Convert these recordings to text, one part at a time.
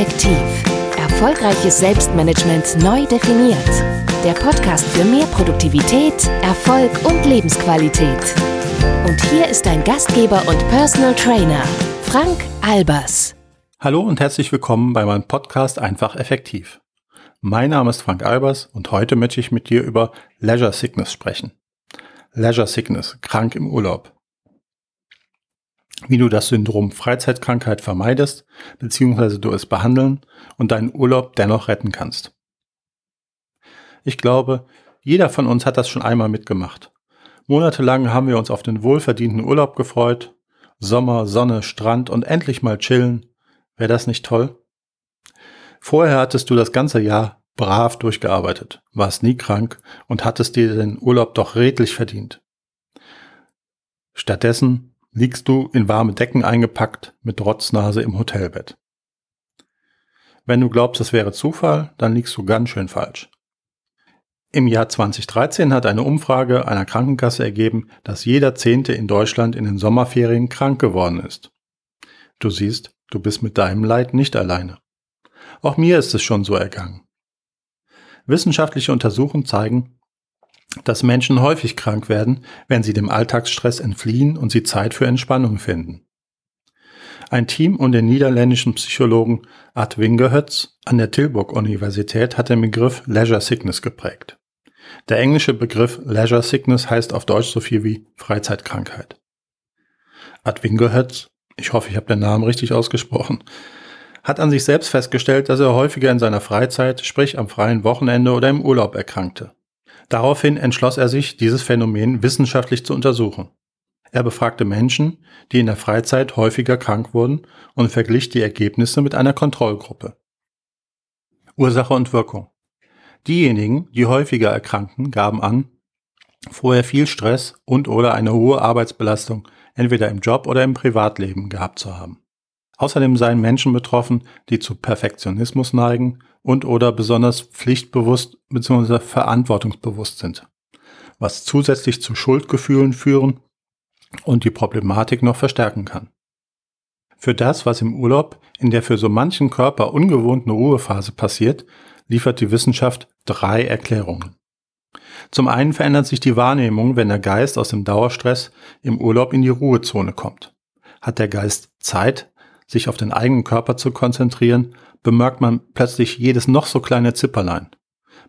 Effektiv. Erfolgreiches Selbstmanagement neu definiert. Der Podcast für mehr Produktivität, Erfolg und Lebensqualität. Und hier ist dein Gastgeber und Personal Trainer, Frank Albers. Hallo und herzlich willkommen bei meinem Podcast Einfach Effektiv. Mein Name ist Frank Albers und heute möchte ich mit dir über Leisure Sickness sprechen. Leisure Sickness, krank im Urlaub wie du das Syndrom Freizeitkrankheit vermeidest, beziehungsweise du es behandeln und deinen Urlaub dennoch retten kannst. Ich glaube, jeder von uns hat das schon einmal mitgemacht. Monatelang haben wir uns auf den wohlverdienten Urlaub gefreut. Sommer, Sonne, Strand und endlich mal chillen. Wäre das nicht toll? Vorher hattest du das ganze Jahr brav durchgearbeitet, warst nie krank und hattest dir den Urlaub doch redlich verdient. Stattdessen liegst du in warme Decken eingepackt mit Rotznase im Hotelbett. Wenn du glaubst, es wäre Zufall, dann liegst du ganz schön falsch. Im Jahr 2013 hat eine Umfrage einer Krankenkasse ergeben, dass jeder Zehnte in Deutschland in den Sommerferien krank geworden ist. Du siehst, du bist mit deinem Leid nicht alleine. Auch mir ist es schon so ergangen. Wissenschaftliche Untersuchungen zeigen, dass Menschen häufig krank werden, wenn sie dem Alltagsstress entfliehen und sie Zeit für Entspannung finden. Ein Team um den niederländischen Psychologen Art Wingerhötz an der Tilburg-Universität hat den Begriff Leisure Sickness geprägt. Der englische Begriff Leisure Sickness heißt auf Deutsch so viel wie Freizeitkrankheit. Art Wingerhötz, ich hoffe, ich habe den Namen richtig ausgesprochen, hat an sich selbst festgestellt, dass er häufiger in seiner Freizeit, sprich am freien Wochenende oder im Urlaub erkrankte. Daraufhin entschloss er sich, dieses Phänomen wissenschaftlich zu untersuchen. Er befragte Menschen, die in der Freizeit häufiger krank wurden und verglich die Ergebnisse mit einer Kontrollgruppe. Ursache und Wirkung. Diejenigen, die häufiger erkrankten, gaben an, vorher viel Stress und oder eine hohe Arbeitsbelastung entweder im Job oder im Privatleben gehabt zu haben. Außerdem seien Menschen betroffen, die zu Perfektionismus neigen und oder besonders pflichtbewusst bzw. verantwortungsbewusst sind, was zusätzlich zu Schuldgefühlen führen und die Problematik noch verstärken kann. Für das, was im Urlaub in der für so manchen Körper ungewohnten Ruhephase passiert, liefert die Wissenschaft drei Erklärungen. Zum einen verändert sich die Wahrnehmung, wenn der Geist aus dem Dauerstress im Urlaub in die Ruhezone kommt. Hat der Geist Zeit, sich auf den eigenen Körper zu konzentrieren, bemerkt man plötzlich jedes noch so kleine Zipperlein.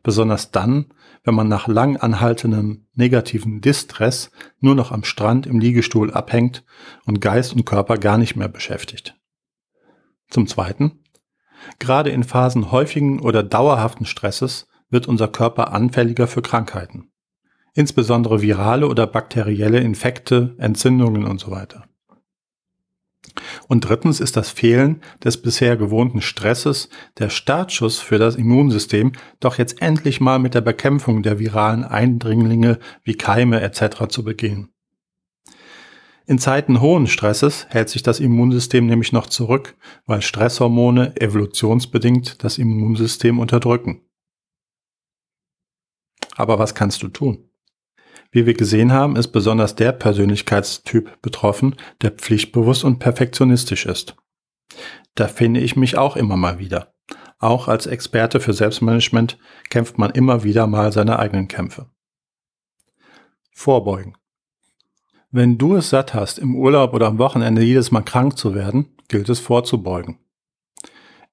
Besonders dann, wenn man nach lang anhaltendem negativen Distress nur noch am Strand im Liegestuhl abhängt und Geist und Körper gar nicht mehr beschäftigt. Zum Zweiten, gerade in Phasen häufigen oder dauerhaften Stresses wird unser Körper anfälliger für Krankheiten. Insbesondere virale oder bakterielle Infekte, Entzündungen und so weiter. Und drittens ist das Fehlen des bisher gewohnten Stresses der Startschuss für das Immunsystem, doch jetzt endlich mal mit der Bekämpfung der viralen Eindringlinge wie Keime etc. zu begehen. In Zeiten hohen Stresses hält sich das Immunsystem nämlich noch zurück, weil Stresshormone evolutionsbedingt das Immunsystem unterdrücken. Aber was kannst du tun? Wie wir gesehen haben, ist besonders der Persönlichkeitstyp betroffen, der pflichtbewusst und perfektionistisch ist. Da finde ich mich auch immer mal wieder. Auch als Experte für Selbstmanagement kämpft man immer wieder mal seine eigenen Kämpfe. Vorbeugen. Wenn du es satt hast, im Urlaub oder am Wochenende jedes Mal krank zu werden, gilt es vorzubeugen.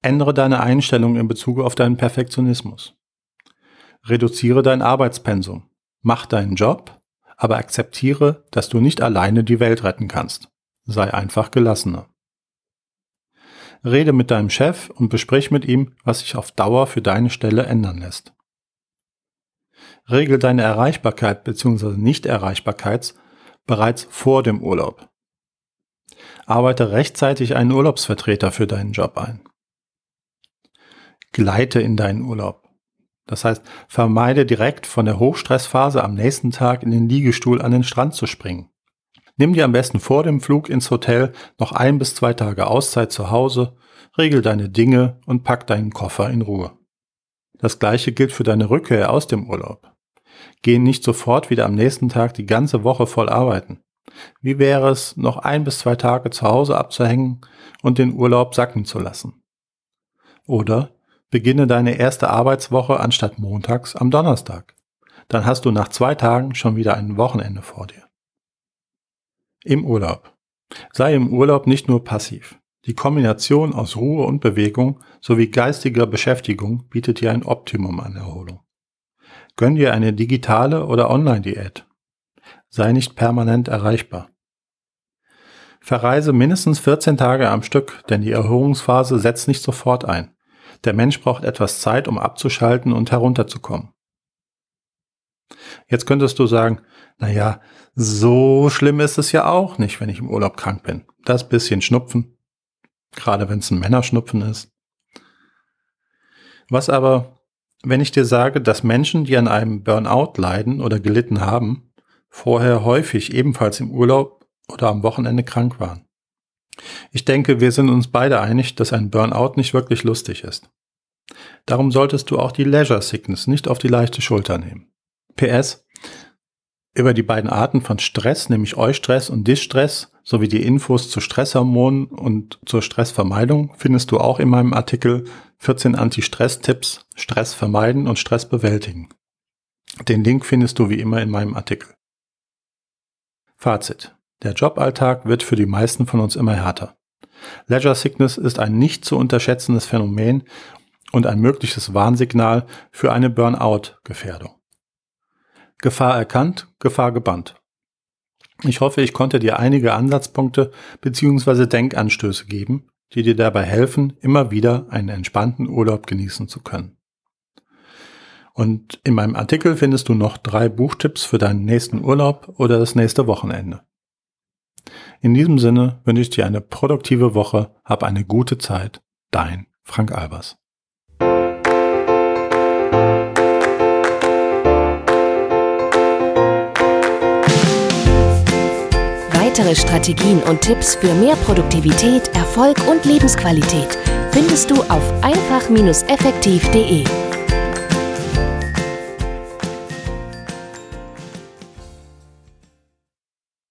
Ändere deine Einstellung in Bezug auf deinen Perfektionismus. Reduziere dein Arbeitspensum. Mach deinen Job, aber akzeptiere, dass du nicht alleine die Welt retten kannst. Sei einfach gelassener. Rede mit deinem Chef und besprich mit ihm, was sich auf Dauer für deine Stelle ändern lässt. Regel deine Erreichbarkeit bzw. Nichterreichbarkeit bereits vor dem Urlaub. Arbeite rechtzeitig einen Urlaubsvertreter für deinen Job ein. Gleite in deinen Urlaub. Das heißt, vermeide direkt von der Hochstressphase am nächsten Tag in den Liegestuhl an den Strand zu springen. Nimm dir am besten vor dem Flug ins Hotel noch ein bis zwei Tage Auszeit zu Hause, regel deine Dinge und pack deinen Koffer in Ruhe. Das gleiche gilt für deine Rückkehr aus dem Urlaub. Geh nicht sofort wieder am nächsten Tag die ganze Woche voll arbeiten. Wie wäre es, noch ein bis zwei Tage zu Hause abzuhängen und den Urlaub sacken zu lassen? Oder beginne deine erste Arbeitswoche anstatt montags am Donnerstag. Dann hast du nach zwei Tagen schon wieder ein Wochenende vor dir. Im Urlaub. Sei im Urlaub nicht nur passiv. Die Kombination aus Ruhe und Bewegung sowie geistiger Beschäftigung bietet dir ein Optimum an Erholung. Gönn dir eine digitale oder Online-Diät. Sei nicht permanent erreichbar. Verreise mindestens 14 Tage am Stück, denn die Erholungsphase setzt nicht sofort ein. Der Mensch braucht etwas Zeit, um abzuschalten und herunterzukommen. Jetzt könntest du sagen, naja, so schlimm ist es ja auch nicht, wenn ich im Urlaub krank bin. Das bisschen Schnupfen, gerade wenn es ein Männerschnupfen ist. Was aber, wenn ich dir sage, dass Menschen, die an einem Burnout leiden oder gelitten haben, vorher häufig ebenfalls im Urlaub oder am Wochenende krank waren? Ich denke, wir sind uns beide einig, dass ein Burnout nicht wirklich lustig ist. Darum solltest du auch die Leisure Sickness nicht auf die leichte Schulter nehmen. PS, über die beiden Arten von Stress, nämlich Eustress und Distress, sowie die Infos zu Stresshormonen und zur Stressvermeidung findest du auch in meinem Artikel 14 Anti-Stress-Tipps, Stress vermeiden und Stress bewältigen. Den Link findest du wie immer in meinem Artikel. Fazit. Der Joballtag wird für die meisten von uns immer härter. Leisure Sickness ist ein nicht zu unterschätzendes Phänomen und ein mögliches Warnsignal für eine Burnout-Gefährdung. Gefahr erkannt, Gefahr gebannt. Ich hoffe, ich konnte dir einige Ansatzpunkte bzw. Denkanstöße geben, die dir dabei helfen, immer wieder einen entspannten Urlaub genießen zu können. Und in meinem Artikel findest du noch drei Buchtipps für deinen nächsten Urlaub oder das nächste Wochenende. In diesem Sinne wünsche ich dir eine produktive Woche, hab eine gute Zeit. Dein Frank Albers. Weitere Strategien und Tipps für mehr Produktivität, Erfolg und Lebensqualität findest du auf einfach-effektiv.de.